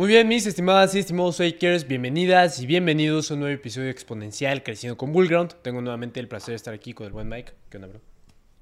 Muy bien, mis estimadas y estimados fakers, bienvenidas y bienvenidos a un nuevo episodio Exponencial Creciendo con Bullground. Tengo nuevamente el placer de estar aquí con el buen Mike. ¿Qué onda, bro?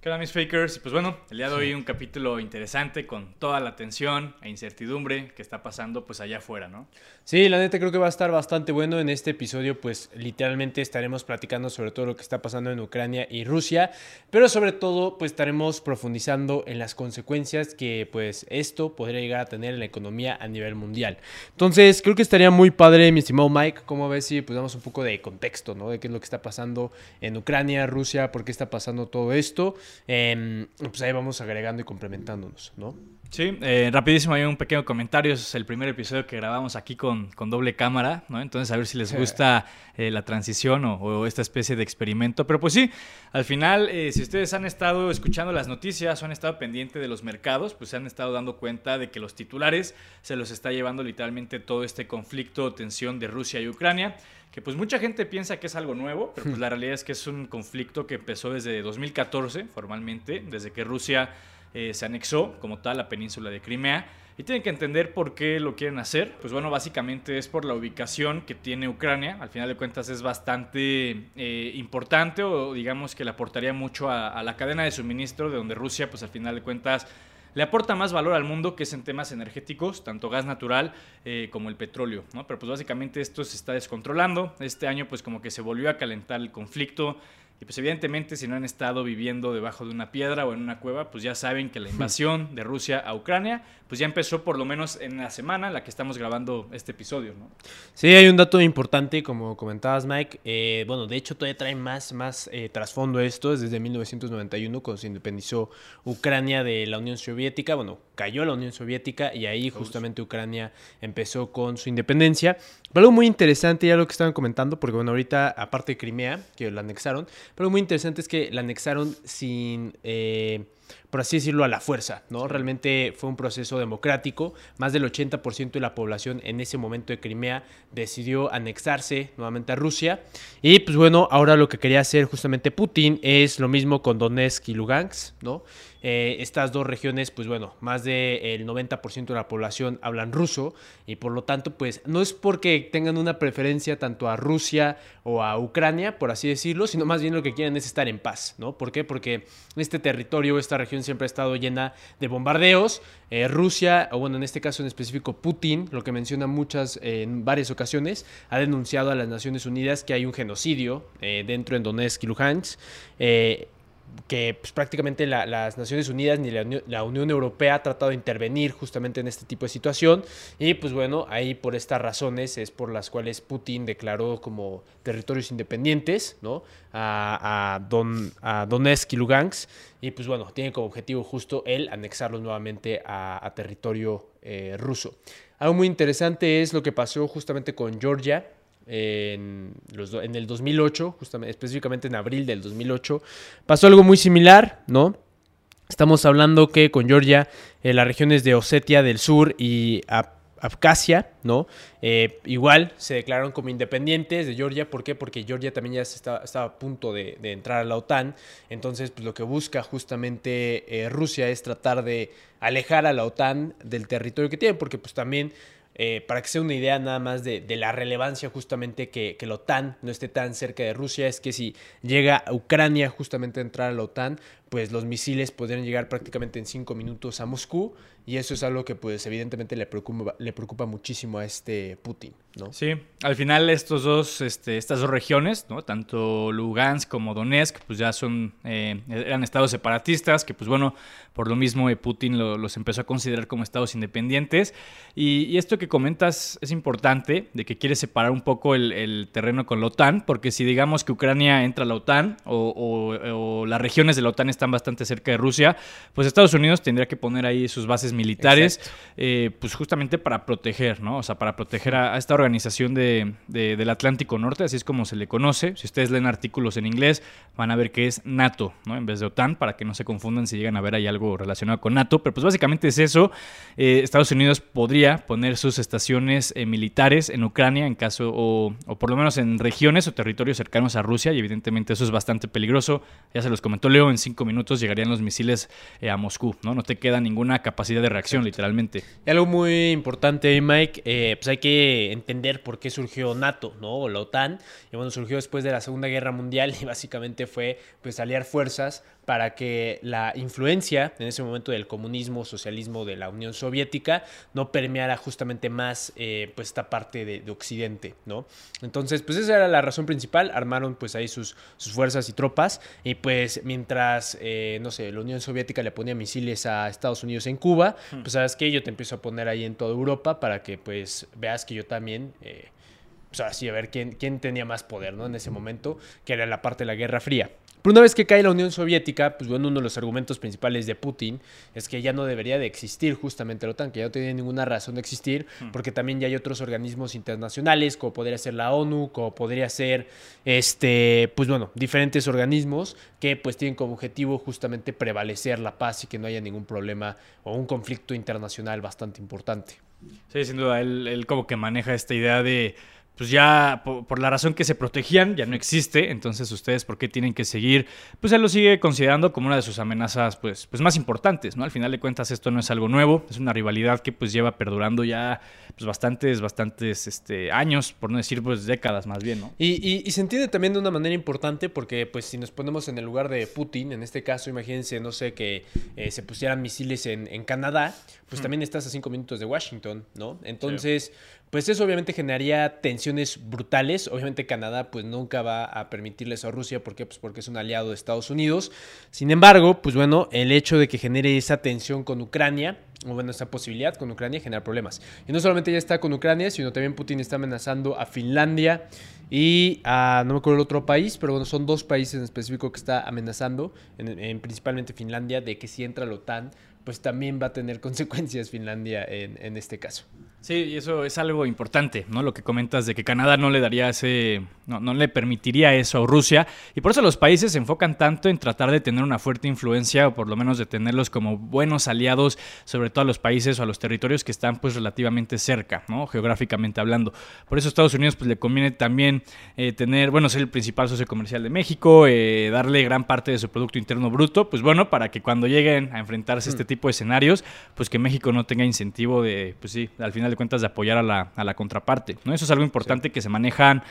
¿Qué mis fakers? Pues bueno, el día de hoy un capítulo interesante con toda la tensión e incertidumbre que está pasando pues allá afuera, ¿no? Sí, la neta creo que va a estar bastante bueno en este episodio, pues literalmente estaremos platicando sobre todo lo que está pasando en Ucrania y Rusia, pero sobre todo pues estaremos profundizando en las consecuencias que pues esto podría llegar a tener en la economía a nivel mundial. Entonces creo que estaría muy padre, mi estimado Mike, como ves si pues damos un poco de contexto, ¿no? De qué es lo que está pasando en Ucrania, Rusia, por qué está pasando todo esto. Em, pues ahí vamos agregando y complementándonos, ¿no? Sí, eh, rapidísimo, hay un pequeño comentario. Es el primer episodio que grabamos aquí con, con doble cámara, ¿no? Entonces, a ver si les gusta eh, la transición o, esta especie de experimento. Pero pues sí, al final, eh, si ustedes han estado escuchando las noticias o han estado pendientes de los mercados, pues se han estado dando cuenta de que los titulares se los está llevando literalmente todo este conflicto, tensión de Rusia y Ucrania que pues mucha gente piensa que es algo nuevo, pero pues la realidad es que es un conflicto que empezó desde 2014 formalmente, desde que Rusia eh, se anexó como tal la península de Crimea. Y tienen que entender por qué lo quieren hacer. Pues bueno, básicamente es por la ubicación que tiene Ucrania. Al final de cuentas es bastante eh, importante o digamos que le aportaría mucho a, a, la cadena de suministro de donde Rusia pues al final de cuentas le aporta más valor al mundo que es en temas energéticos, tanto gas natural eh, como el petróleo. Pero pues básicamente esto se está descontrolando. Este año pues como que se volvió a calentar el conflicto. Y pues evidentemente si no han estado viviendo debajo de una piedra o en una cueva, pues ya saben que la invasión de Rusia a Ucrania, pues ya empezó por lo menos en la semana en la que estamos grabando este episodio, ¿no? Sí, hay un dato importante, como comentabas Mike. Eh, bueno, de hecho todavía trae más, más eh, trasfondo esto, desde 1991 cuando se independizó Ucrania de la Unión Soviética. Bueno, cayó la Unión Soviética y ahí justamente Ucrania empezó con su independencia. Pero algo muy interesante ya lo que estaban comentando, porque bueno, ahorita aparte de Crimea, que la anexaron, pero algo muy interesante es que la anexaron sin... Eh, por así decirlo, a la fuerza, ¿no? Realmente fue un proceso democrático. Más del 80% de la población en ese momento de Crimea decidió anexarse nuevamente a Rusia. Y pues bueno, ahora lo que quería hacer justamente Putin es lo mismo con Donetsk y Lugansk, ¿no? Eh, estas dos regiones, pues bueno, más del 90% de la población hablan ruso y por lo tanto, pues no es porque tengan una preferencia tanto a Rusia o a Ucrania, por así decirlo, sino más bien lo que quieren es estar en paz, ¿no? ¿Por qué? Porque este territorio, esta región siempre ha estado llena de bombardeos. Eh, Rusia, o bueno, en este caso en específico Putin, lo que menciona muchas, en varias ocasiones, ha denunciado a las Naciones Unidas que hay un genocidio eh, dentro de Donetsk y Luhansk que pues, prácticamente las Naciones Unidas ni la, Unión Europea ha tratado de intervenir justamente en este tipo de situación y pues bueno, ahí por estas razones es por las cuales Putin declaró como territorios independientes ¿no? a, Don, a Donetsk y Lugansk y pues bueno, tiene como objetivo justo el anexarlos nuevamente a, territorio eh, ruso. Algo muy interesante es lo que pasó justamente con Georgia, en, el 2008, justamente, específicamente en abril del 2008, pasó algo muy similar, ¿no? Estamos hablando que con Georgia, en las regiones de Osetia del Sur y Abkhazia, ¿no? Eh, igual se declararon como independientes de Georgia. ¿Por qué? Porque Georgia también ya estaba, a punto de, entrar a la OTAN. Entonces, pues lo que busca justamente eh, Rusia es tratar de alejar a la OTAN del territorio que tiene, porque pues también eh, para que sea una idea nada más de, la relevancia justamente que, que, la OTAN no esté tan cerca de Rusia, es que si llega Ucrania justamente a entrar a la OTAN, pues los misiles podrían llegar prácticamente en cinco minutos a Moscú y eso es algo que pues evidentemente le preocupa, le preocupa muchísimo a este Putin, ¿no? Sí, al final estos dos, este, estas dos regiones, ¿no? Tanto Lugansk como Donetsk, pues ya son, eh, eran estados separatistas que pues bueno, por lo mismo eh, Putin los empezó a considerar como estados independientes y, esto que comentas es importante, de que quiere separar un poco el, terreno con la OTAN, porque si digamos que Ucrania entra a la OTAN o, o las regiones de la OTAN están bastante cerca de Rusia, pues Estados Unidos tendría que poner ahí sus bases militares, eh, pues justamente para proteger, ¿no? O sea, para proteger a, esta organización de, del Atlántico Norte, así es como se le conoce. Si ustedes leen artículos en inglés, van a ver que es NATO, ¿no? En vez de OTAN, para que no se confundan si llegan a ver ahí algo relacionado con NATO. Pero pues básicamente es eso. Eh, Estados Unidos podría poner sus estaciones eh, militares en Ucrania, en caso, o, por lo menos en regiones o territorios cercanos a Rusia, y evidentemente eso es bastante peligroso. Ya se los comentó Leo, en cinco minutos llegarían los misiles eh, a Moscú, ¿no? No te queda ninguna capacidad de reacción, literalmente. Y algo muy importante, Mike, eh, pues hay que entender por qué surgió NATO, ¿no? O la OTAN. Y bueno, surgió después de la Segunda Guerra Mundial y básicamente fue pues aliar fuerzas para que la influencia en ese momento del comunismo, socialismo de la Unión Soviética no permeara justamente más eh, pues esta parte de, Occidente, ¿no? Entonces, pues esa era la razón principal, armaron pues ahí sus, sus fuerzas y tropas y pues mientras, eh, no sé, la Unión Soviética le ponía misiles a Estados Unidos en Cuba, hmm. pues sabes que yo te empiezo a poner ahí en toda Europa para que pues veas que yo también... Eh, pues así a ver quién, quién tenía más poder, ¿no? En ese momento, que era la parte de la Guerra Fría. Pero una vez que cae la Unión Soviética, pues bueno, uno de los argumentos principales de Putin es que ya no debería de existir justamente la OTAN, que ya no tiene ninguna razón de existir, hmm. porque también ya hay otros organismos internacionales, como podría ser la ONU, como podría ser, este, pues bueno, diferentes organismos que pues tienen como objetivo justamente prevalecer la paz y que no haya ningún problema o un conflicto internacional bastante importante. Sí, sin duda, él, él como que maneja esta idea de pues ya por, la razón que se protegían ya no existe, entonces ustedes por qué tienen que seguir, pues él lo sigue considerando como una de sus amenazas pues, pues más importantes, ¿no? Al final de cuentas esto no es algo nuevo, es una rivalidad que pues lleva perdurando ya pues bastantes, bastantes este, años, por no decir pues décadas más bien, ¿no? Y, se entiende también de una manera importante porque pues si nos ponemos en el lugar de Putin, en este caso imagínense, no sé, que eh, se pusieran misiles en, en Canadá, pues también estás a cinco minutos de Washington, ¿no? Entonces pues eso obviamente generaría tensiones brutales. Obviamente Canadá pues nunca va a permitirle eso a Rusia. ¿Por qué? Pues porque es un aliado de Estados Unidos. Sin embargo, pues bueno, el hecho de que genere esa tensión con Ucrania, o bueno, esa posibilidad con Ucrania genera problemas. Y no solamente ya está con Ucrania, sino también Putin está amenazando a Finlandia y a, no me acuerdo el otro país, pero bueno, son dos países en específico que está amenazando, en, principalmente Finlandia, de que si entra la OTAN, pues también va a tener consecuencias Finlandia en, en este caso. Sí, y eso es algo importante, ¿no? Lo que comentas de que Canadá no le daría ese, no, no, le permitiría eso a Rusia. Y por eso los países se enfocan tanto en tratar de tener una fuerte influencia, o por lo menos de tenerlos como buenos aliados, sobre todo a los países o a los territorios que están pues relativamente cerca, ¿no? Geográficamente hablando. Por eso a Estados Unidos pues le conviene también eh, tener, bueno, ser el principal socio comercial de México, eh, darle gran parte de su Producto Interno Bruto, pues bueno, para que cuando lleguen a enfrentarse a este mm. tipo de escenarios, pues que México no tenga incentivo de, pues sí, al final de cuentas de apoyar a la, a la contraparte. ¿no? Eso es algo importante que se manejan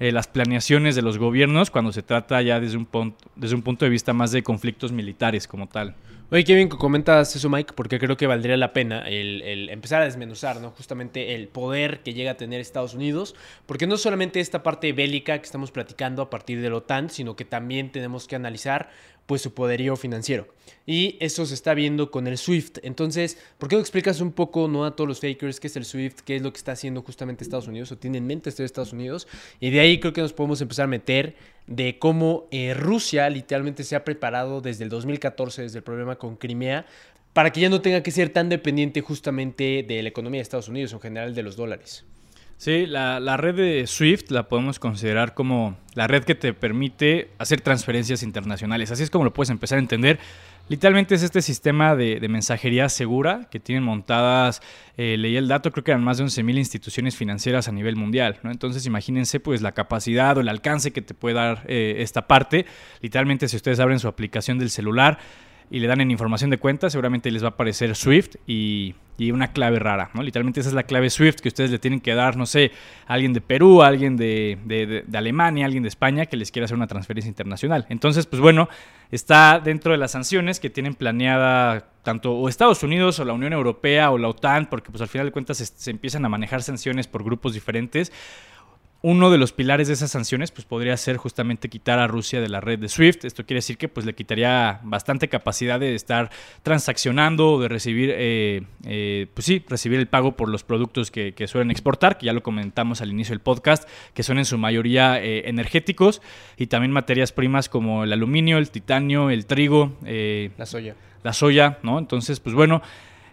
eh, las planeaciones de los gobiernos cuando se trata ya desde un, punto, desde un punto de vista más de conflictos militares como tal. Oye, qué bien que comentas eso, Mike, porque creo que valdría la pena el, empezar a desmenuzar, ¿no? Justamente el poder que llega a tener Estados Unidos, porque no solamente esta parte bélica que estamos platicando a partir de la OTAN, sino que también tenemos que analizar pues su poderío financiero. Y eso se está viendo con el SWIFT. Entonces, ¿por qué no explicas un poco no a todos los fakers qué es el SWIFT, qué es lo que está haciendo justamente Estados Unidos o tiene en mente Estados Unidos? Y de ahí creo que nos podemos empezar a meter de cómo eh, Rusia literalmente se ha preparado desde el 2014, desde el problema con Crimea, para que ya no tenga que ser tan dependiente justamente de la economía de Estados Unidos, en general de los dólares. Sí, la, red de SWIFT la podemos considerar como la red que te permite hacer transferencias internacionales. Así es como lo puedes empezar a entender. Literalmente es este sistema de, mensajería segura que tienen montadas, eh, leí el dato, creo que eran más de 11.000 instituciones financieras a nivel mundial. Entonces imagínense pues la capacidad o el alcance que te puede dar eh, esta parte. Literalmente si ustedes abren su aplicación del celular, y le dan en información de cuenta, seguramente les va a aparecer Swift y, una clave rara, ¿no? Literalmente esa es la clave Swift que ustedes le tienen que dar, no sé, a alguien de Perú, a alguien de, de, de, Alemania, a alguien de España que les quiera hacer una transferencia internacional. Entonces, pues bueno, está dentro de las sanciones que tienen planeada tanto o Estados Unidos o la Unión Europea o la OTAN, porque pues al final de cuentas se empiezan a manejar sanciones por grupos diferentes uno de los pilares de esas sanciones pues podría ser justamente quitar a Rusia de la red de SWIFT. Esto quiere decir que pues le quitaría bastante capacidad de estar transaccionando o de recibir, eh, eh, pues sí, recibir el pago por los productos que, suelen exportar, que ya lo comentamos al inicio del podcast, que son en su mayoría eh, energéticos y también materias primas como el aluminio, el titanio, el trigo, la soya. La soya, ¿no? Entonces, pues bueno,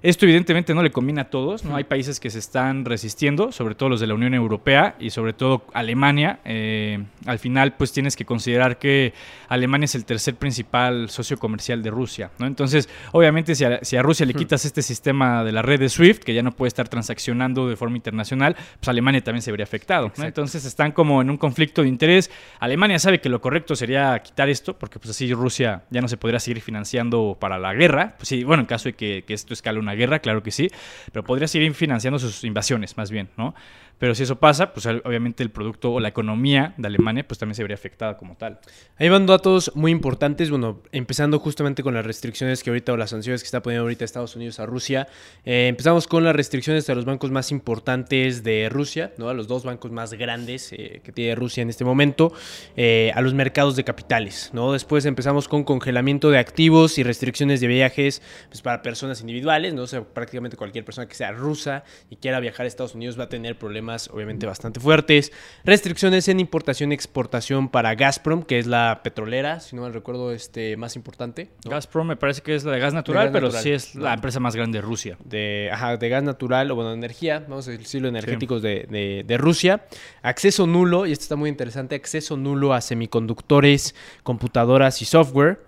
Esto evidentemente no le conviene a todos, ¿no? Hay países que se están resistiendo, sobre todo los de la Unión Europea y sobre todo Alemania. Eh, al final, pues tienes que considerar que Alemania es el tercer principal socio comercial de Rusia, ¿no? Entonces, obviamente, si a, Rusia le quitas este sistema de la red de SWIFT, que ya no puede estar transaccionando de forma internacional, pues Alemania también se vería afectado, ¿no? Entonces, están como en un conflicto de interés. Alemania sabe que lo correcto sería quitar esto, porque pues así Rusia ya no se podría seguir financiando para la guerra. Pues sí, bueno, en caso de que, que esto escale una guerra, claro que sí, pero podría seguir financiando sus invasiones, más bien, ¿no? Pero si eso pasa, pues obviamente el producto o la economía de Alemania pues también se vería afectada como tal. Ahí van datos muy importantes, bueno, empezando justamente con las restricciones que ahorita o las sanciones que está poniendo ahorita Estados Unidos a Rusia. Eh, empezamos con las restricciones a los bancos más importantes de Rusia, ¿no? A los dos bancos más grandes eh, que tiene Rusia en este momento, eh, a los mercados de capitales, ¿no? Después empezamos con congelamiento de activos y restricciones de viajes pues, para personas individuales, ¿no? O sea, prácticamente cualquier persona que sea rusa y quiera viajar a Estados Unidos va a tener problemas obviamente bastante fuertes. Restricciones en importación y exportación para Gazprom, que es la petrolera, si no mal recuerdo, este, más importante. Gazprom me parece que es la de gas natural, pero sí es la empresa más grande de Rusia. De, de gas natural o bueno, de energía, vamos a decirlo, energéticos de, de Rusia. Acceso nulo, y esto está muy interesante, acceso nulo a semiconductores, computadoras y software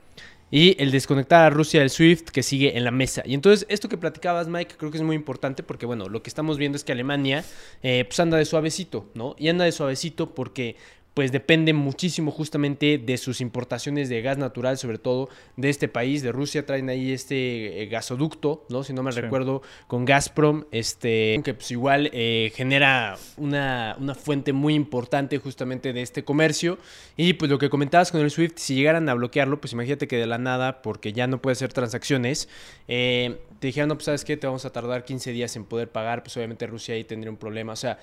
y el desconectar a Rusia del SWIFT que sigue en la mesa. Y entonces esto que platicabas, Mike, creo que es muy importante porque, bueno, lo que estamos viendo es que Alemania eh, pues anda de suavecito, ¿no? Y anda de suavecito porque pues depende muchísimo justamente de sus importaciones de gas natural, sobre todo de este país, de Rusia, traen ahí este eh, gasoducto, ¿no? Si no me recuerdo, con Gazprom, este, que pues igual eh, genera una, fuente muy importante justamente de este comercio. Y pues lo que comentabas con el SWIFT, si llegaran a bloquearlo, pues imagínate que de la nada, porque ya no puede hacer transacciones, eh, te dijeran, no, pues sabes qué, te vamos a tardar 15 días en poder pagar, pues obviamente Rusia ahí tendría un problema. O sea,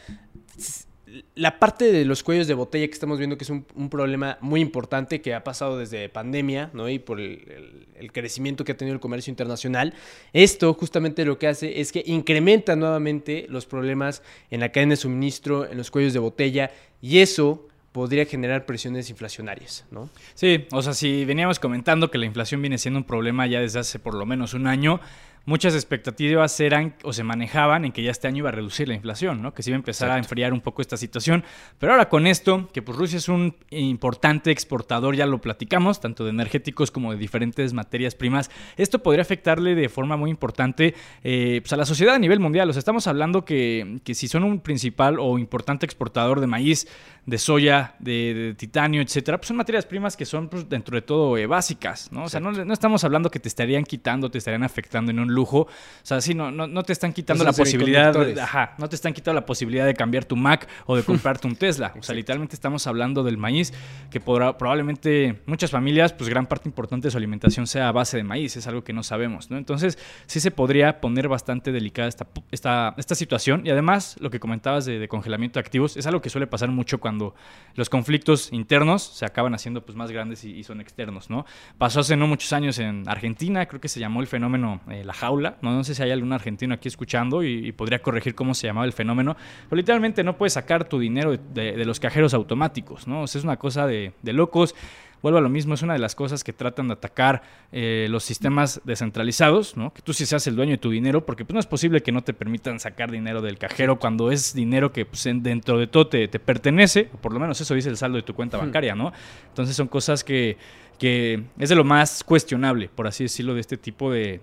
la parte de los cuellos de botella que estamos viendo que es un, problema muy importante que ha pasado desde pandemia, ¿no? Y por el, crecimiento que ha tenido el comercio internacional, esto justamente lo que hace es que incrementa nuevamente los problemas en la cadena de suministro, en los cuellos de botella, y eso podría generar presiones inflacionarias, ¿no? Sí, o sea, si veníamos comentando que la inflación viene siendo un problema ya desde hace por lo menos un año, muchas expectativas eran o se manejaban en que ya este año iba a reducir la inflación, ¿no? que se iba a empezar a enfriar un poco esta situación. Pero ahora con esto, que pues Rusia es un importante exportador, ya lo platicamos, tanto de energéticos como de diferentes materias primas, esto podría afectarle de forma muy importante eh, pues a la sociedad a nivel mundial. O sea, estamos hablando que, que si son un principal o importante exportador de maíz, de soya, de, titanio, etcétera, pues son materias primas que son pues, dentro de todo eh, básicas, ¿no? O sea, no, no, estamos hablando que te estarían quitando, te estarían afectando en un lujo. O sea, sí, no, no, no te están quitando la posibilidad. ajá, no te están quitando la posibilidad de cambiar tu Mac o de comprarte un Tesla. O sea, literalmente estamos hablando del maíz, que podrá, probablemente muchas familias, pues gran parte importante de su alimentación sea a base de maíz, es algo que no sabemos, ¿no? Entonces, sí se podría poner bastante delicada esta, esta, esta situación. Y además, lo que comentabas de, de congelamiento de activos, es algo que suele pasar mucho cuando cuando los conflictos internos se acaban haciendo pues, más grandes y, son externos. ¿no? Pasó hace no muchos años en Argentina, creo que se llamó el fenómeno eh, La Jaula. ¿no? no sé si hay algún argentino aquí escuchando y, podría corregir cómo se llamaba el fenómeno. Pero literalmente no puedes sacar tu dinero de, los cajeros automáticos. ¿no? es una cosa de, de locos vuelvo a lo mismo, es una de las cosas que tratan de atacar eh, los sistemas descentralizados, ¿no? Que tú sí seas el dueño de tu dinero, porque pues no es posible que no te permitan sacar dinero del cajero cuando es dinero que pues, dentro de todo te, pertenece, o por lo menos eso dice el saldo de tu cuenta bancaria, ¿no? Entonces son cosas que, que es de lo más cuestionable, por así decirlo, de este tipo de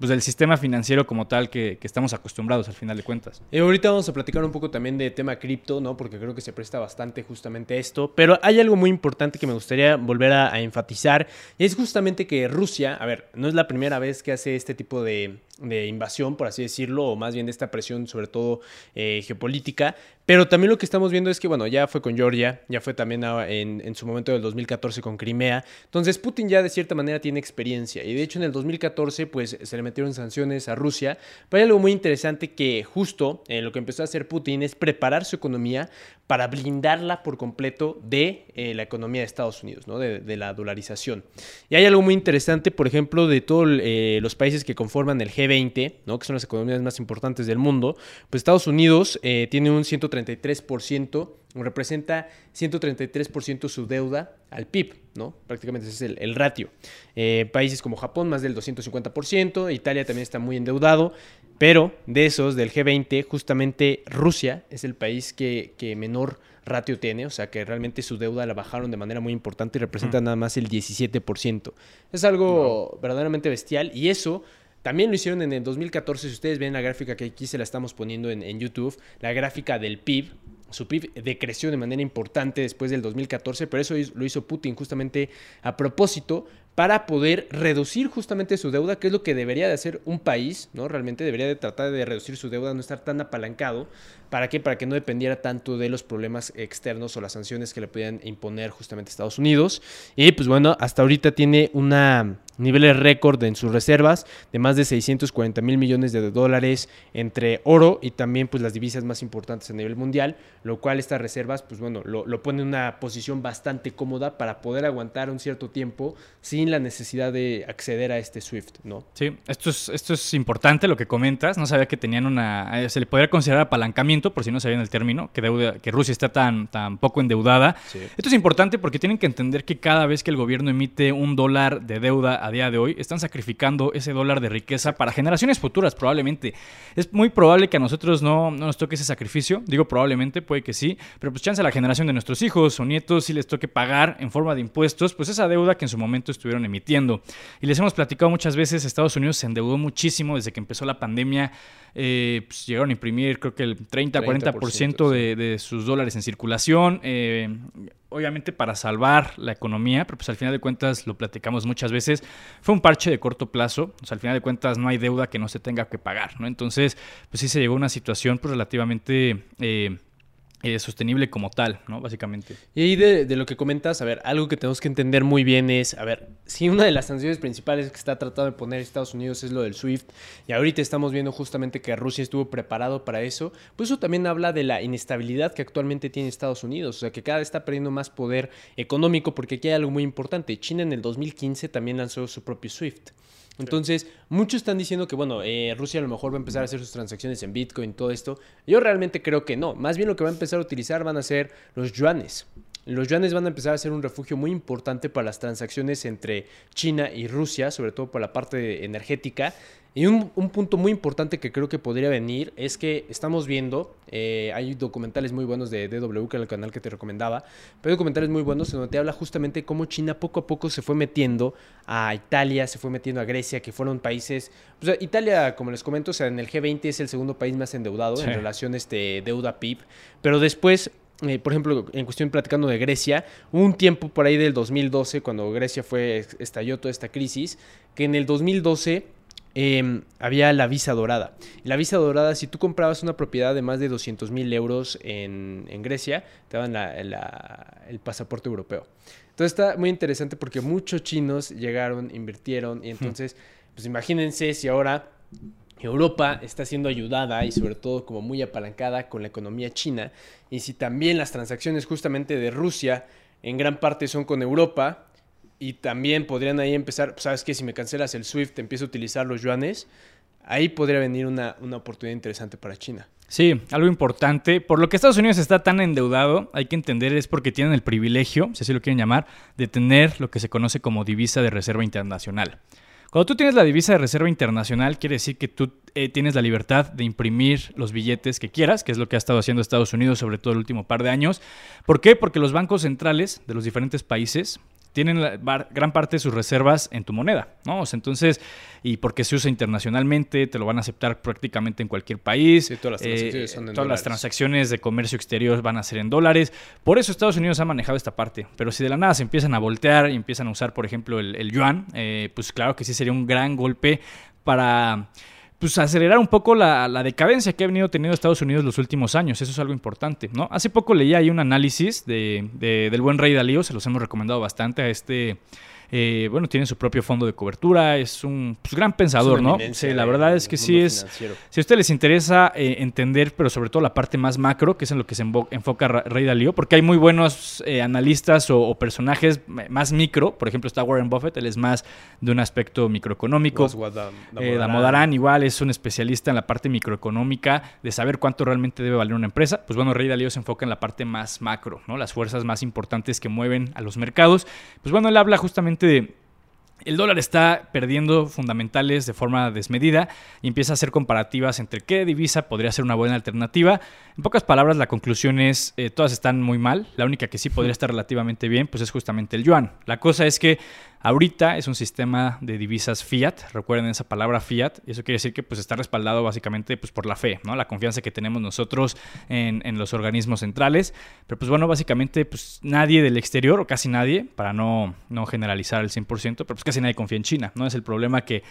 pues, del sistema financiero como tal que, estamos acostumbrados al final de cuentas. Y ahorita vamos a platicar un poco también de tema cripto, ¿no? Porque creo que se presta bastante justamente a esto. Pero hay algo muy importante que me gustaría volver a, enfatizar. Y es justamente que Rusia, a ver, no es la primera vez que hace este tipo de, invasión, por así decirlo, o más bien de esta presión, sobre todo eh, geopolítica. Pero también lo que estamos viendo es que, bueno, ya fue con Georgia, ya fue también en, en, su momento del 2014 con Crimea. Entonces Putin ya de cierta manera tiene experiencia. Y de hecho en el 2014 pues se le metieron sanciones a Rusia. Pero hay algo muy interesante que justo en lo que empezó a hacer Putin es preparar su economía para blindarla por completo de eh, la economía de Estados Unidos, ¿no? de, la dolarización. Y hay algo muy interesante, por ejemplo, de todos eh, los países que conforman el G20, ¿no? que son las economías más importantes del mundo, pues Estados Unidos eh, tiene un 133% representa 133% su deuda al PIB, ¿no? Prácticamente ese es el, ratio. Eh, países como Japón, más del 250%, Italia también está muy endeudado, pero de esos, del G20, justamente Rusia es el país que, menor ratio tiene, o sea que realmente su deuda la bajaron de manera muy importante y representa nada más el 17%. Es algo verdaderamente bestial y eso también lo hicieron en el 2014, si ustedes ven la gráfica que aquí se la estamos poniendo en, en YouTube, la gráfica del PIB, su PIB decreció de manera importante después del 2014, pero eso lo hizo Putin justamente a propósito para poder reducir justamente su deuda, que es lo que debería de hacer un país, ¿no? Realmente debería de tratar de reducir su deuda, no estar tan apalancado. ¿Para qué? Para que no dependiera tanto de los problemas externos o las sanciones que le podían imponer justamente Estados Unidos. Y pues bueno, hasta ahorita tiene una niveles récord en sus reservas de más de 640 mil millones de dólares entre oro y también pues las divisas más importantes a nivel mundial, lo cual estas reservas pues bueno, lo, lo pone en una posición bastante cómoda para poder aguantar un cierto tiempo sin la necesidad de acceder a este SWIFT, ¿no? Sí, esto es, esto es importante lo que comentas, no sabía que tenían una, eh, se le podría considerar apalancamiento, por si no sabían el término, que, deuda, que Rusia está tan, tan poco endeudada. Esto es importante porque tienen que entender que cada vez que el gobierno emite un dólar de deuda día de hoy, están sacrificando ese dólar de riqueza para generaciones futuras probablemente. Es muy probable que a nosotros no, nos toque ese sacrificio, digo probablemente, puede que sí, pero pues chance a la generación de nuestros hijos o nietos si les toque pagar en forma de impuestos, pues esa deuda que en su momento estuvieron emitiendo. Y les hemos platicado muchas veces, Estados Unidos se endeudó muchísimo desde que empezó la pandemia, eh, pues llegaron a imprimir creo que el 30-40% de, de, sus dólares en circulación. Eh, obviamente para salvar la economía, pero pues al final de cuentas, lo platicamos muchas veces, fue un parche de corto plazo, o sea, al final de cuentas no hay deuda que no se tenga que pagar, ¿no? Entonces, pues sí se llegó a una situación pues relativamente... Eh, eh, sostenible como tal, ¿no? Básicamente. Y ahí de, lo que comentas, a ver, algo que tenemos que entender muy bien es, a ver, si una de las sanciones principales que está tratando de poner Estados Unidos es lo del SWIFT, y ahorita estamos viendo justamente que Rusia estuvo preparado para eso, pues eso también habla de la inestabilidad que actualmente tiene Estados Unidos, o sea, que cada vez está perdiendo más poder económico, porque aquí hay algo muy importante. China en el 2015 también lanzó su propio SWIFT. Entonces, muchos están diciendo que, bueno, eh, Rusia a lo mejor va a empezar a hacer sus transacciones en Bitcoin, todo esto. Yo realmente creo que no. Más bien lo que va a empezar a utilizar van a ser los yuanes. Los yuanes van a empezar a ser un refugio muy importante para las transacciones entre China y Rusia, sobre todo por la parte energética. Y un, punto muy importante que creo que podría venir es que estamos viendo, eh, hay documentales muy buenos de DW, que era el canal que te recomendaba, pero hay documentales muy buenos en donde te habla justamente cómo China poco a poco se fue metiendo a Italia, se fue metiendo a Grecia, que fueron países, Italia, como les comento, o sea, en el G20 es el segundo país más endeudado en relación a este deuda PIB, pero después eh, por ejemplo, en cuestión platicando de Grecia, un tiempo por ahí del 2012, cuando Grecia fue, estalló toda esta crisis, que en el 2012 Em, había la visa dorada. La visa dorada, si tú comprabas una propiedad de más de 200 mil euros en, Grecia, te daban el pasaporte europeo. Entonces está muy interesante porque muchos chinos llegaron, invirtieron y entonces, pues imagínense si ahora Europa está siendo ayudada y sobre todo como muy apalancada con la economía china y si también las transacciones justamente de Rusia en gran parte son con Europa, y también podrían ahí empezar, sabes que si me cancelas el SWIFT, empiezo a utilizar los yuanes, ahí podría venir una, oportunidad interesante para China. Sí, algo importante. Por lo que Estados Unidos está tan endeudado, hay que entender es porque tienen el privilegio, si así lo quieren llamar, de tener lo que se conoce como divisa de reserva internacional. Cuando tú tienes la divisa de reserva internacional, quiere decir que tú eh, tienes la libertad de imprimir los billetes que quieras, que es lo que ha estado haciendo Estados Unidos sobre todo el último par de años. ¿Por qué? Porque los bancos centrales de los diferentes países tienen gran parte de sus reservas en tu moneda, ¿no? entonces, y porque se usa internacionalmente, te lo van a aceptar prácticamente en cualquier país. todas las transacciones son en Todas las transacciones de comercio exterior van a ser en dólares. Por eso Estados Unidos ha manejado esta parte. Pero si de la nada se empiezan a voltear y empiezan a usar, por ejemplo, el, yuan, eh, pues claro que sí sería un gran golpe para pues acelerar un poco la, decadencia que ha venido teniendo Estados Unidos los últimos años. Eso es algo importante, ¿no? Hace poco leí ahí un análisis de, del buen Rey Dalío, se los hemos recomendado bastante a este eh, bueno, tiene su propio fondo de cobertura, es un pues, gran pensador, ¿no? Sí, la verdad es que sí es... Si a ustedes les interesa eh, entender, pero sobre todo la parte más macro, que es en lo que se enfoca Rey Dalío, porque hay muy buenos eh, analistas o, personajes más micro, por ejemplo está Warren Buffett, él es más de un aspecto microeconómico. Damodaran igual es un especialista en la parte microeconómica, de saber cuánto realmente debe valer una empresa. Pues bueno, Rey Dalío se enfoca en la parte más macro, ¿no? Las fuerzas más importantes que mueven a los mercados. Pues bueno, él habla justamente el dólar está perdiendo fundamentales de forma desmedida y empieza a hacer comparativas entre qué divisa podría ser una buena alternativa. En pocas palabras, la conclusión es, eh, todas están muy mal. La única que sí podría estar relativamente bien, pues es justamente el yuan. La cosa es que Ahorita es un sistema de divisas fiat, recuerden esa palabra fiat, y eso quiere decir que pues, está respaldado básicamente pues, por la fe, ¿no? la confianza que tenemos nosotros en, los organismos centrales. Pero pues bueno, básicamente pues, nadie del exterior, o casi nadie, para no, no generalizar el 100%, pero pues casi nadie confía en China. ¿no? Es el problema que,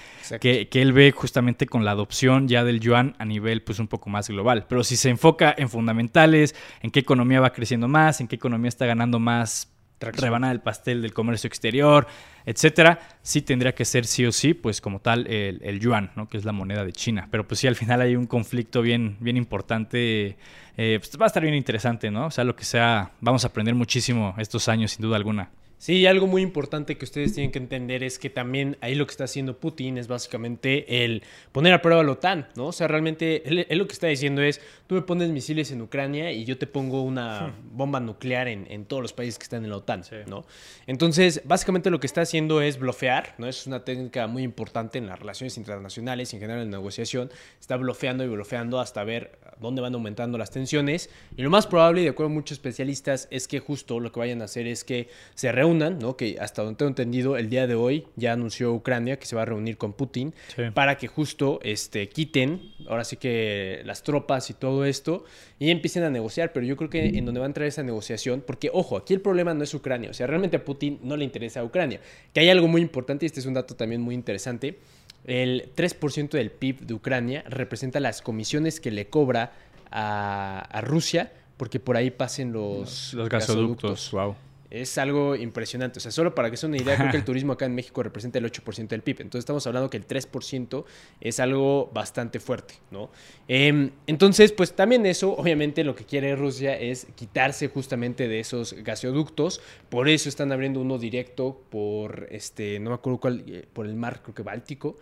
que, que, él ve justamente con la adopción ya del yuan a nivel pues, un poco más global. Pero si se enfoca en fundamentales, en qué economía va creciendo más, en qué economía está ganando más rebanada del pastel del comercio exterior, etcétera, sí tendría que ser sí o sí, pues como tal, el, yuan, ¿no? que es la moneda de China. Pero pues sí, al final hay un conflicto bien, bien importante. Eh, pues va a estar bien interesante, ¿no? O sea, lo que sea, vamos a aprender muchísimo estos años, sin duda alguna. Sí, algo muy importante que ustedes tienen que entender es que también ahí lo que está haciendo Putin es básicamente el poner a prueba a la OTAN, ¿no? O sea, realmente él, lo que está diciendo es, tú me pones misiles en Ucrania y yo te pongo una hmm. bomba nuclear en, todos los países que están en la OTAN, ¿no? Entonces, básicamente lo que está haciendo es blofear, ¿no? Es una técnica muy importante en las relaciones internacionales en general en la negociación. Está blofeando y blofeando hasta ver dónde van aumentando las tensiones. Y lo más probable, de acuerdo a muchos especialistas, es que justo lo que vayan a hacer es que se reúnan ¿no? Que hasta donde tengo entendido, el día de hoy ya anunció Ucrania que se va a reunir con Putin para que justo este, quiten, ahora sí que las tropas y todo esto, y empiecen a negociar. Pero yo creo que en donde va a entrar esa negociación, porque ojo, aquí el problema no es Ucrania, o sea, realmente a Putin no le interesa a Ucrania. Que hay algo muy importante, y este es un dato también muy interesante. El 3% del PIB de Ucrania representa las comisiones que le cobra a, Rusia porque por ahí pasen los, los gasoductos. Wow es algo impresionante. O sea, solo para que sea una idea, creo que el turismo acá en México representa el 8% del PIB. Entonces estamos hablando que el 3% es algo bastante fuerte, ¿no? Em, entonces, pues también eso, obviamente lo que quiere Rusia es quitarse justamente de esos gasoductos. Por eso están abriendo uno directo por, este, no me acuerdo cuál, eh, por el mar, creo que Báltico.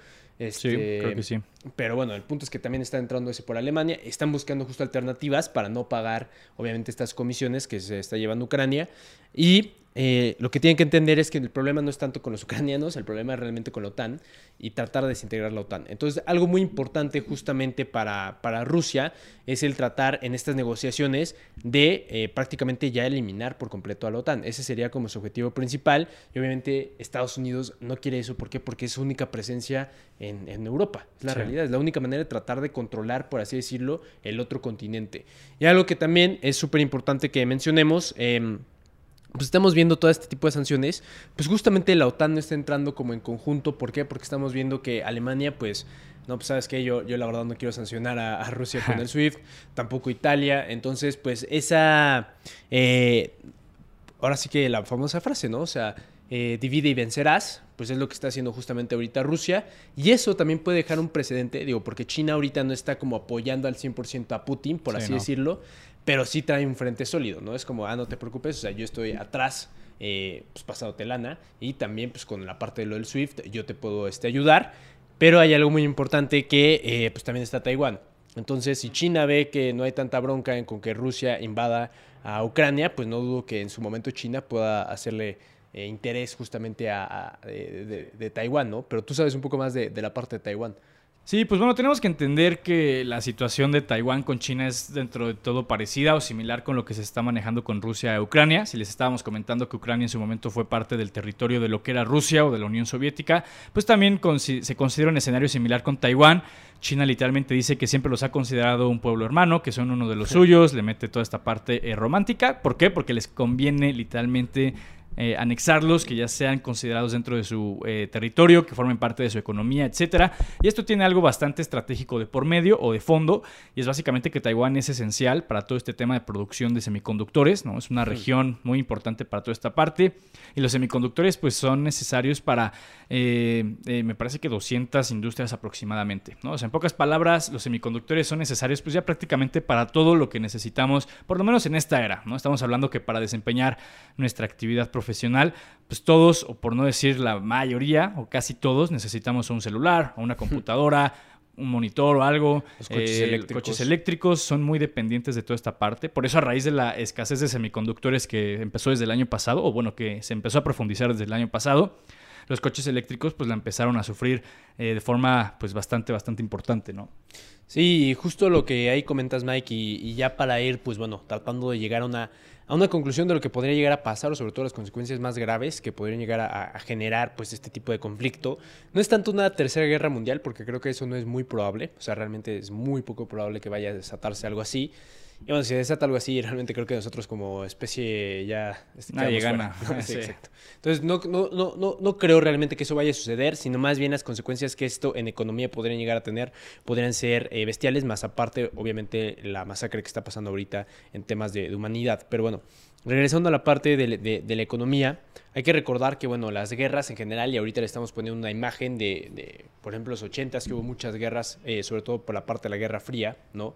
Sí, creo que sí. Pero bueno, el punto es que también está entrando ese por Alemania. Están buscando justo alternativas para no pagar, obviamente, estas comisiones que se está llevando Ucrania. Y eh, lo que tienen que entender es que el problema no es tanto con los ucranianos, el problema es realmente con la OTAN y tratar de desintegrar la OTAN. Entonces, algo muy importante justamente para, para Rusia es el tratar en estas negociaciones de eh, prácticamente ya eliminar por completo a la OTAN. Ese sería como su objetivo principal y obviamente Estados Unidos no quiere eso. ¿Por qué? Porque es su única presencia en, Europa. Es la realidad, es la única manera de tratar de controlar, por así decirlo, el otro continente. Y algo que también es súper importante que mencionemos, eh, pues estamos viendo todo este tipo de sanciones, pues justamente la OTAN no está entrando como en conjunto. ¿Por qué? Porque estamos viendo que Alemania, pues, no, pues sabes que yo, yo la verdad no quiero sancionar a, Rusia con el SWIFT, tampoco Italia. Entonces, pues esa, eh, ahora sí que la famosa frase, ¿no? O sea, eh, divide y vencerás, pues es lo que está haciendo justamente ahorita Rusia. Y eso también puede dejar un precedente, digo, porque China ahorita no está como apoyando al 100% a Putin, por así decirlo pero sí trae un frente sólido, ¿no? Es como, ah, no te preocupes, o sea, yo estoy atrás, eh, pues pasado lana, y también pues con la parte de lo del SWIFT yo te puedo este, ayudar, pero hay algo muy importante que eh, pues también está Taiwán. Entonces, si China ve que no hay tanta bronca en con que Rusia invada a Ucrania, pues no dudo que en su momento China pueda hacerle eh, interés justamente a, de, Taiwán, ¿no? Pero tú sabes un poco más de, de la parte de Taiwán. Sí, pues bueno, tenemos que entender que la situación de Taiwán con China es dentro de todo parecida o similar con lo que se está manejando con Rusia e Ucrania. Si les estábamos comentando que Ucrania en su momento fue parte del territorio de lo que era Rusia o de la Unión Soviética, pues también se considera un escenario similar con Taiwán. China literalmente dice que siempre los ha considerado un pueblo hermano, que son uno de los suyos, le mete toda esta parte eh, romántica. ¿Por qué? Porque les conviene literalmente eh, anexarlos, que ya sean considerados dentro de su eh, territorio, que formen parte de su economía, etcétera. Y esto tiene algo bastante estratégico de por medio o de fondo, y es básicamente que Taiwán es esencial para todo este tema de producción de semiconductores, ¿no? Es una región muy importante para toda esta parte, y los semiconductores pues son necesarios para, eh, me parece que 200 industrias aproximadamente, ¿no? O sea, en pocas palabras, los semiconductores son necesarios pues ya prácticamente para todo lo que necesitamos, por lo menos en esta era, ¿no? Estamos hablando que para desempeñar nuestra actividad profesional, pues todos, o por no decir la mayoría, o casi todos, necesitamos un celular, o una computadora, un monitor o algo. Los coches, eh, eléctricos. coches eléctricos son muy dependientes de toda esta parte. Por eso a raíz de la escasez de semiconductores que empezó desde el año pasado, o bueno, que se empezó a profundizar desde el año pasado, los coches eléctricos pues la empezaron a sufrir eh, de forma pues bastante, bastante importante, ¿no? Sí, justo lo que ahí comentas, Mike, y, ya para ir, pues bueno, tratando de llegar a una, a una conclusión de lo que podría llegar a pasar, o sobre todo las consecuencias más graves que podrían llegar a, generar, pues, este tipo de conflicto. No es tanto una tercera guerra mundial, porque creo que eso no es muy probable, o sea, realmente es muy poco probable que vaya a desatarse algo así. Y bueno, si desata algo así, realmente creo que nosotros como especie ya... Este, Nadie gana. sí, Exacto. Entonces, no, no, no, no, creo realmente que eso vaya a suceder, sino más bien las consecuencias que esto en economía podrían llegar a tener podrían ser eh, bestiales, más aparte, obviamente, la masacre que está pasando ahorita en temas de, humanidad. Pero bueno, regresando a la parte de, de, la economía, hay que recordar que, bueno, las guerras en general, y ahorita le estamos poniendo una imagen de, por ejemplo, los 80 que hubo muchas guerras, eh, sobre todo por la parte de la Guerra Fría, ¿no?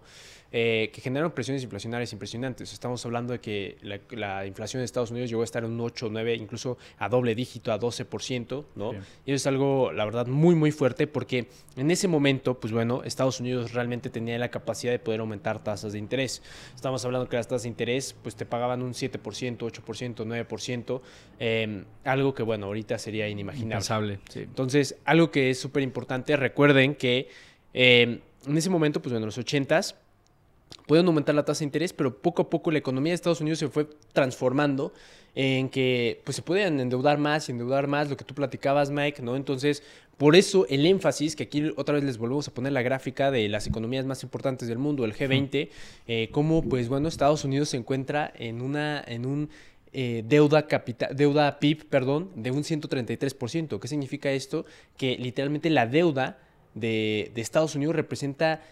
Eh, que generaron presiones inflacionarias impresionantes. Estamos hablando de que la, inflación en Estados Unidos llegó a estar en un 8, 9, incluso a doble dígito, a 12%, ¿no? Y eso es algo, la verdad, muy, muy fuerte porque en ese momento, pues bueno, Estados Unidos realmente tenía la capacidad de poder aumentar tasas de interés. Estamos hablando que las tasas de interés, pues te pagaban un 7%, 8%, 9%, algo que, bueno, ahorita sería inimaginable. Entonces, algo que es súper importante, recuerden que em, en ese momento, pues bueno, en los 80s, pueden aumentar la tasa de interés, pero poco a poco la economía de Estados Unidos se fue transformando en que pues se podían endeudar más y endeudar más, lo que tú platicabas, Mike, ¿no? Entonces, por eso el énfasis, que aquí otra vez les volvemos a poner la gráfica de las economías más importantes del mundo, el G20, eh, como pues bueno, Estados Unidos se encuentra en una, en un eh, deuda, capital, deuda PIB, perdón, de un 133%. ¿Qué significa esto? Que literalmente la deuda de, de Estados Unidos representa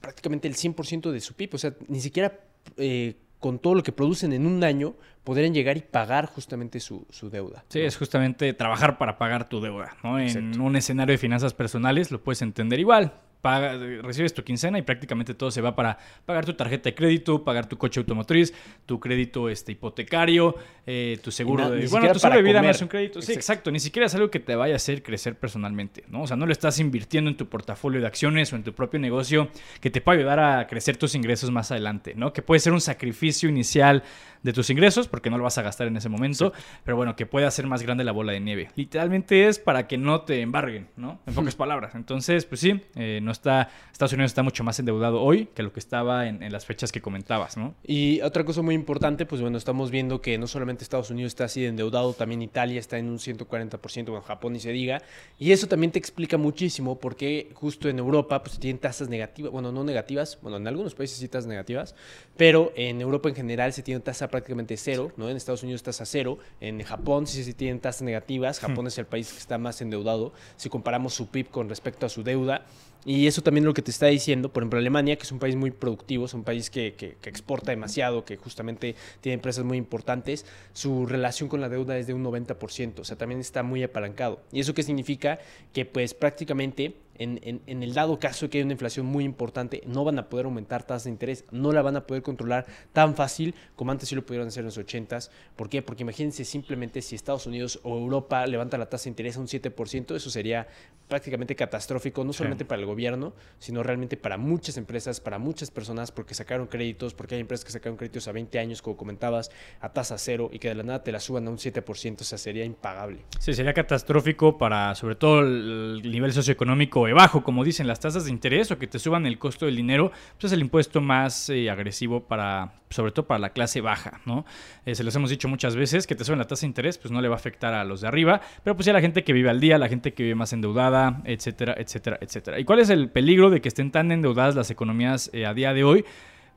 prácticamente el 100% de su PIB. O sea, ni siquiera eh, con todo lo que producen en un año podrían llegar y pagar justamente su, deuda. Sí, es justamente trabajar para pagar tu deuda. ¿no? En un escenario de finanzas personales lo puedes entender igual paga, recibes tu quincena y prácticamente todo se va para pagar tu tarjeta de crédito, pagar tu coche automotriz, tu crédito este, hipotecario, eh, tu seguro de... Bueno, tu seguro de vida más un crédito. Sí, exacto. Ni siquiera es algo que te vaya a hacer crecer personalmente, ¿no? O sea, no lo estás invirtiendo en tu portafolio de acciones o en tu propio negocio que te pueda ayudar a crecer tus ingresos más adelante, ¿no? Que puede ser un sacrificio inicial de tus ingresos, porque no lo vas a gastar en ese momento, pero bueno, que pueda hacer más grande la bola de nieve. Literalmente es para que no te embarguen, ¿no? En pocas palabras. Entonces, pues sí, eh, no está, Estados Unidos está mucho más endeudado hoy que lo que estaba en, las fechas que comentabas, ¿no? Y otra cosa muy importante, pues bueno, estamos viendo que no solamente Estados Unidos está así de endeudado, también Italia está en un 140%, bueno, Japón ni se diga, y eso también te explica muchísimo porque justo en Europa, pues tienen tasas negativas, bueno, no negativas, bueno, en algunos países sí tasas negativas, pero en Europa en general se tiene tasa prácticamente cero, ¿no? En Estados Unidos tasa cero, en Japón sí se tienen tasas negativas, Japón es el país que está más endeudado si comparamos su PIB con respecto a su deuda. Y eso también es lo que te está diciendo, por ejemplo, Alemania, que es un país muy productivo, es un país que, que, exporta demasiado, que justamente tiene empresas muy importantes, su relación con la deuda es de un 90%, o sea, también está muy apalancado. ¿Y eso qué significa? Que pues prácticamente en, el dado caso de que hay una inflación muy importante, no van a poder aumentar tasas de interés, no la van a poder controlar tan fácil como antes sí lo pudieron hacer en los 80s. ¿Por qué? Porque imagínense simplemente si Estados Unidos o Europa levanta la tasa de interés a un 7%, eso sería prácticamente catastrófico, no solamente para el gobierno, sino realmente para muchas empresas, para muchas personas, porque sacaron créditos, porque hay empresas que sacaron créditos a 20 años, como comentabas, a tasa cero y que de la nada te la suban a un 7%, o sea, sería impagable. Sí, sería catastrófico para sobre todo el nivel socioeconómico bajo, como dicen las tasas de interés o que te suban el costo del dinero, pues es el impuesto más eh, agresivo para, sobre todo para la clase baja, ¿no? Eh, se los hemos dicho muchas veces que te suben la tasa de interés, pues no le va a afectar a los de arriba, pero pues ya la gente que vive al día, la gente que vive más endeudada, etcétera, etcétera, etcétera. ¿Y cuál es el peligro de que estén tan endeudadas las economías eh, a día de hoy?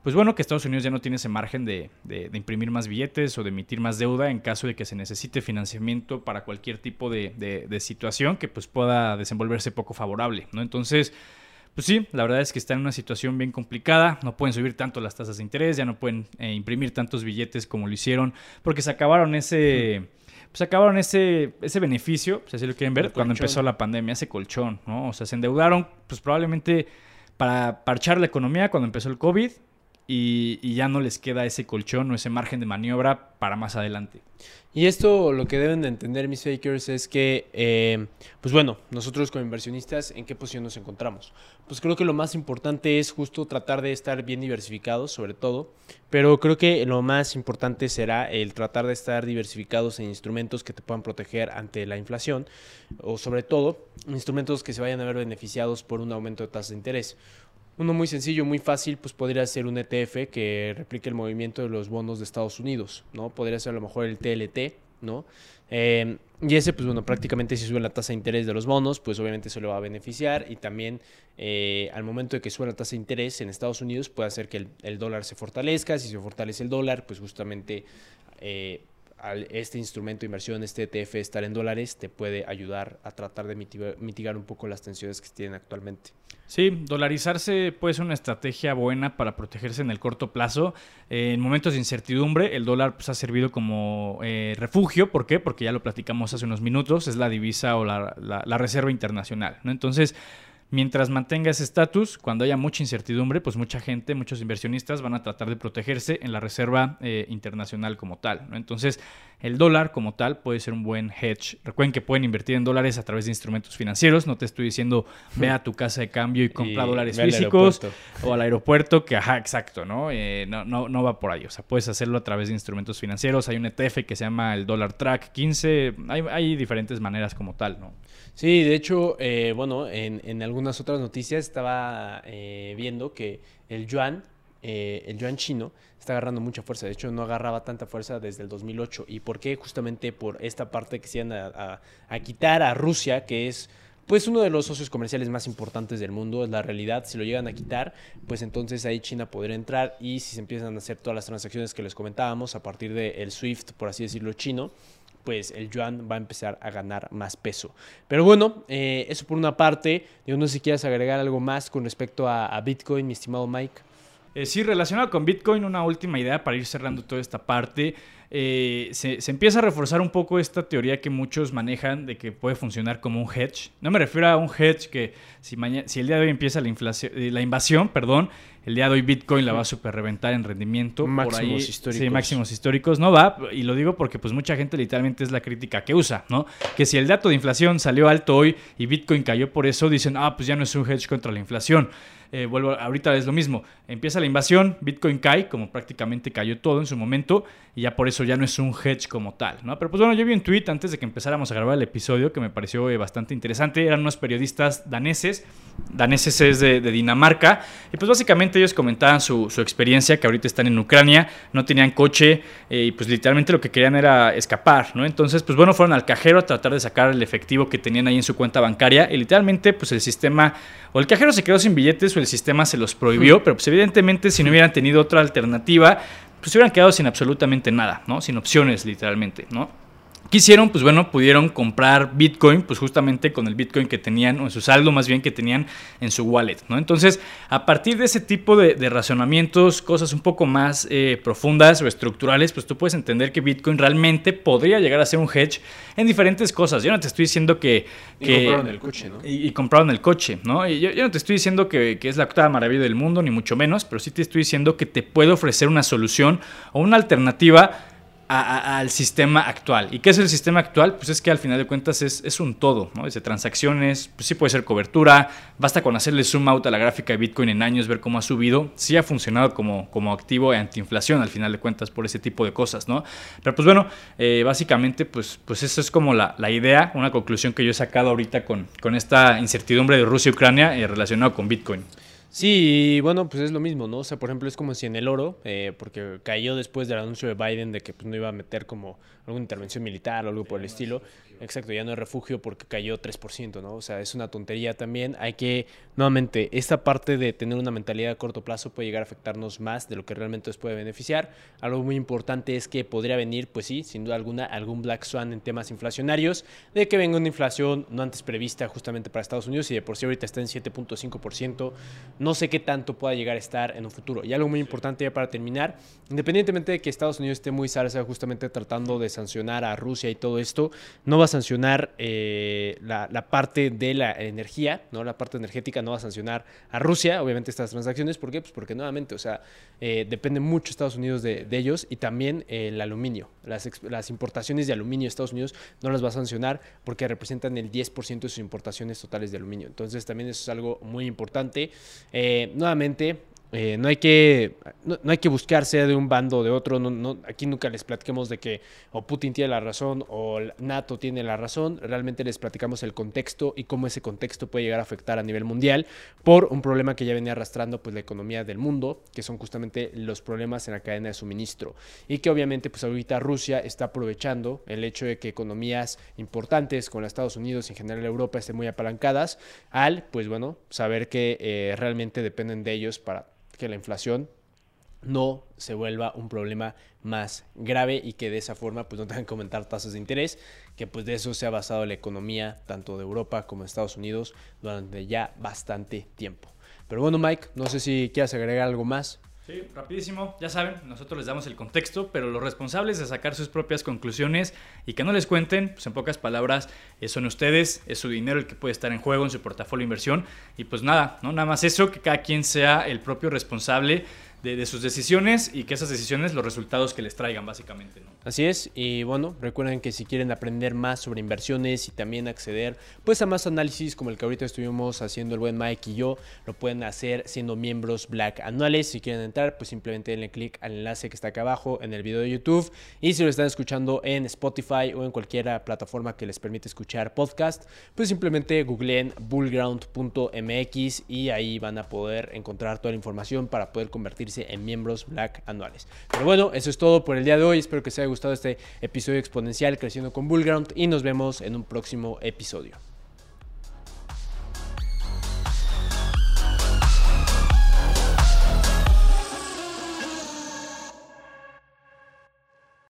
Pues bueno, que Estados Unidos ya no tiene ese margen de, imprimir más billetes o de emitir más deuda en caso de que se necesite financiamiento para cualquier tipo de, situación que pues pueda desenvolverse poco favorable, ¿no? Entonces, pues sí, la verdad es que está en una situación bien complicada, no pueden subir tanto las tasas de interés, ya no pueden eh, imprimir tantos billetes como lo hicieron, porque se acabaron ese... Pues acabaron ese, ese beneficio, si así lo quieren ver, cuando empezó la pandemia, ese colchón, ¿no? O sea, se endeudaron, pues probablemente para parchar la economía cuando empezó el COVID, y, ya no les queda ese colchón o ese margen de maniobra para más adelante. Y esto lo que deben de entender mis fakers es que, eh, pues bueno, nosotros como inversionistas, ¿en qué posición nos encontramos? Pues creo que lo más importante es justo tratar de estar bien diversificados, sobre todo, pero creo que lo más importante será el tratar de estar diversificados en instrumentos que te puedan proteger ante la inflación, o sobre todo, instrumentos que se vayan a ver beneficiados por un aumento de tasa de interés. Uno muy sencillo, muy fácil, pues podría ser un ETF que replique el movimiento de los bonos de Estados Unidos, ¿no? Podría ser a lo mejor el TLT, ¿no? Em, y ese, pues bueno, prácticamente si sube la tasa de interés de los bonos, pues obviamente eso le va a beneficiar y también eh, al momento de que sube la tasa de interés en Estados Unidos puede hacer que el, dólar se fortalezca, si se fortalece el dólar, pues justamente... Eh, este instrumento de inversión, este ETF, estar en dólares, te puede ayudar a tratar de mitigar, un poco las tensiones que tienen actualmente. Sí, dolarizarse puede ser una estrategia buena para protegerse en el corto plazo. en momentos de incertidumbre, el dólar pues, ha servido como eh, refugio. ¿Por qué? Porque ya lo platicamos hace unos minutos, es la divisa o la, la reserva internacional. Entonces, Mientras mantenga ese estatus, cuando haya mucha incertidumbre, pues mucha gente, muchos inversionistas van a tratar de protegerse en la reserva eh, internacional como tal. Entonces, el dólar como tal puede ser un buen hedge. Recuerden que pueden invertir en dólares a través de instrumentos financieros. No te estoy diciendo ve a tu casa de cambio y compra dólares físicos o al aeropuerto, que ajá, exacto, ¿no? Eh, ¿no? no, no, va por ahí. O sea, puedes hacerlo a través de instrumentos financieros. Hay un ETF que se llama el Dollar Track 15. Hay, hay diferentes maneras como tal, ¿no? Sí, de hecho, eh, bueno, en, en, algunas otras noticias estaba eh, viendo que el yuan, eh, el yuan chino, está agarrando mucha fuerza. De hecho, no agarraba tanta fuerza desde el 2008. ¿Y por qué? Justamente por esta parte que se iban a, a, quitar a Rusia, que es pues uno de los socios comerciales más importantes del mundo, es la realidad. Si lo llegan a quitar, pues entonces ahí China podría entrar y si se empiezan a hacer todas las transacciones que les comentábamos a partir del SWIFT, por así decirlo, chino, pues el yuan va a empezar a ganar más peso. Pero bueno, eh, eso por una parte. Yo no sé si quieres agregar algo más con respecto a, Bitcoin, mi estimado Mike. Eh, sí, relacionado con Bitcoin, una última idea para ir cerrando toda esta parte. Eh, se, empieza a reforzar un poco esta teoría que muchos manejan de que puede funcionar como un hedge. No me refiero a un hedge que si, mañana, si el día de hoy empieza la, inflación, la invasión, perdón, el día de hoy Bitcoin la va a super reventar en rendimiento. Máximos históricos. Sí, máximos históricos. No va, y lo digo porque pues mucha gente literalmente es la crítica que usa, ¿no? Que si el dato de inflación salió alto hoy y Bitcoin cayó por eso, dicen, ah, pues ya no es un hedge contra la inflación. Eh, vuelvo, ahorita es lo mismo. Empieza la invasión, Bitcoin cae, como prácticamente cayó todo en su momento, y ya por eso ya no es un hedge como tal, ¿no? Pero pues bueno, yo vi un tweet antes de que empezáramos a grabar el episodio que me pareció eh, bastante interesante. Eran unos periodistas daneses, daneses es de, Dinamarca, y pues básicamente ellos comentaban su, experiencia, que ahorita están en Ucrania, no tenían coche, eh, y pues literalmente lo que querían era escapar, ¿no? Entonces, pues bueno, fueron al cajero a tratar de sacar el efectivo que tenían ahí en su cuenta bancaria, y literalmente, pues el sistema, o el cajero se quedó sin billetes, o el sistema se los prohibió, pero pues evidentemente si no hubieran tenido otra alternativa, pues se hubieran quedado sin absolutamente nada, ¿no? Sin opciones literalmente, ¿no? ¿Qué hicieron? Pues bueno, pudieron comprar Bitcoin, pues justamente con el Bitcoin que tenían, o en su saldo más bien que tenían en su wallet, ¿no? Entonces, a partir de ese tipo de, razonamientos, cosas un poco más eh, profundas o estructurales, pues tú puedes entender que Bitcoin realmente podría llegar a ser un hedge en diferentes cosas. Yo no te estoy diciendo que... y compraron el coche, ¿no? Y, compraron el coche, ¿no? Y yo, no te estoy diciendo que, que es la octava maravilla del mundo, ni mucho menos, pero sí te estoy diciendo que te puede ofrecer una solución o una alternativa al sistema actual. ¿Y qué es el sistema actual? Pues es que al final de cuentas es, un todo, ¿no? Desde transacciones, pues sí puede ser cobertura, basta con hacerle zoom out a la gráfica de Bitcoin en años, ver cómo ha subido, sí ha funcionado como, como activo de antiinflación al final de cuentas por ese tipo de cosas, ¿no? Pero pues bueno, eh, básicamente pues, pues es como la, idea, una conclusión que yo he sacado ahorita con, con esta incertidumbre de Rusia y Ucrania eh, relacionado con Bitcoin. Sí, bueno, pues es lo mismo, ¿no? O sea, por ejemplo, es como si en el oro, eh, porque cayó después del anuncio de Biden de que pues, no iba a meter como alguna intervención militar o algo por el estilo, Exacto, ya no es refugio porque cayó 3%, ¿no? O sea, es una tontería también. Hay que, nuevamente, esta parte de tener una mentalidad a corto plazo puede llegar a afectarnos más de lo que realmente nos puede beneficiar. Algo muy importante es que podría venir, pues sí, sin duda alguna, algún Black Swan en temas inflacionarios, de que venga una inflación no antes prevista justamente para Estados Unidos y de por sí ahorita está en 7.5%. No sé qué tanto pueda llegar a estar en un futuro. Y algo muy importante ya para terminar, independientemente de que Estados Unidos esté muy salsa justamente tratando de sancionar a Rusia y todo esto, no va a sancionar eh, la, parte de la energía, ¿no? La parte energética no va a sancionar a Rusia, obviamente estas transacciones, ¿por qué? Pues porque nuevamente, o sea, eh, depende mucho Estados Unidos de, ellos y también el aluminio. Las, las importaciones de aluminio de Estados Unidos no las va a sancionar porque representan el 10% de sus importaciones totales de aluminio. Entonces también eso es algo muy importante. Eh, nuevamente, eh, no, hay que, no, hay que buscarse de un bando o de otro. No, no, aquí nunca les platiquemos de que o Putin tiene la razón o NATO tiene la razón. Realmente les platicamos el contexto y cómo ese contexto puede llegar a afectar a nivel mundial por un problema que ya venía arrastrando pues, la economía del mundo, que son justamente los problemas en la cadena de suministro. Y que obviamente pues, ahorita Rusia está aprovechando el hecho de que economías importantes como Estados Unidos y en general Europa estén muy apalancadas al, pues bueno, saber que eh, realmente dependen de ellos para que la inflación no se vuelva un problema más grave y que de esa forma pues no tengan que aumentar tasas de interés, que pues de eso se ha basado la economía tanto de Europa como de Estados Unidos durante ya bastante tiempo. Pero bueno Mike, no sé si quieras agregar algo más. Sí, rapidísimo. Ya saben, nosotros les damos el contexto, pero los responsables de sacar sus propias conclusiones y que no les cuenten, pues en pocas palabras, eh, son ustedes, es su dinero el que puede estar en juego en su portafolio de inversión. Y pues nada, ¿no? Nada más eso, que cada quien sea el propio responsable de, sus decisiones y que esas decisiones los resultados que les traigan básicamente. Así es, y bueno, recuerden que si quieren aprender más sobre inversiones y también acceder pues a más análisis como el que ahorita estuvimos haciendo el buen Mike y yo, lo pueden hacer siendo miembros Black anuales. Si quieren entrar, pues simplemente denle clic al enlace que está acá abajo en el video de YouTube y si lo están escuchando en Spotify o en cualquier plataforma que les permite escuchar podcast, pues simplemente googleen bullground.mx y ahí van a poder encontrar toda la información para poder convertirse en miembros Black anuales. Pero bueno, eso es todo por el día de hoy. Espero que haya gustado este episodio exponencial Creciendo con Bullground y nos vemos en un próximo episodio.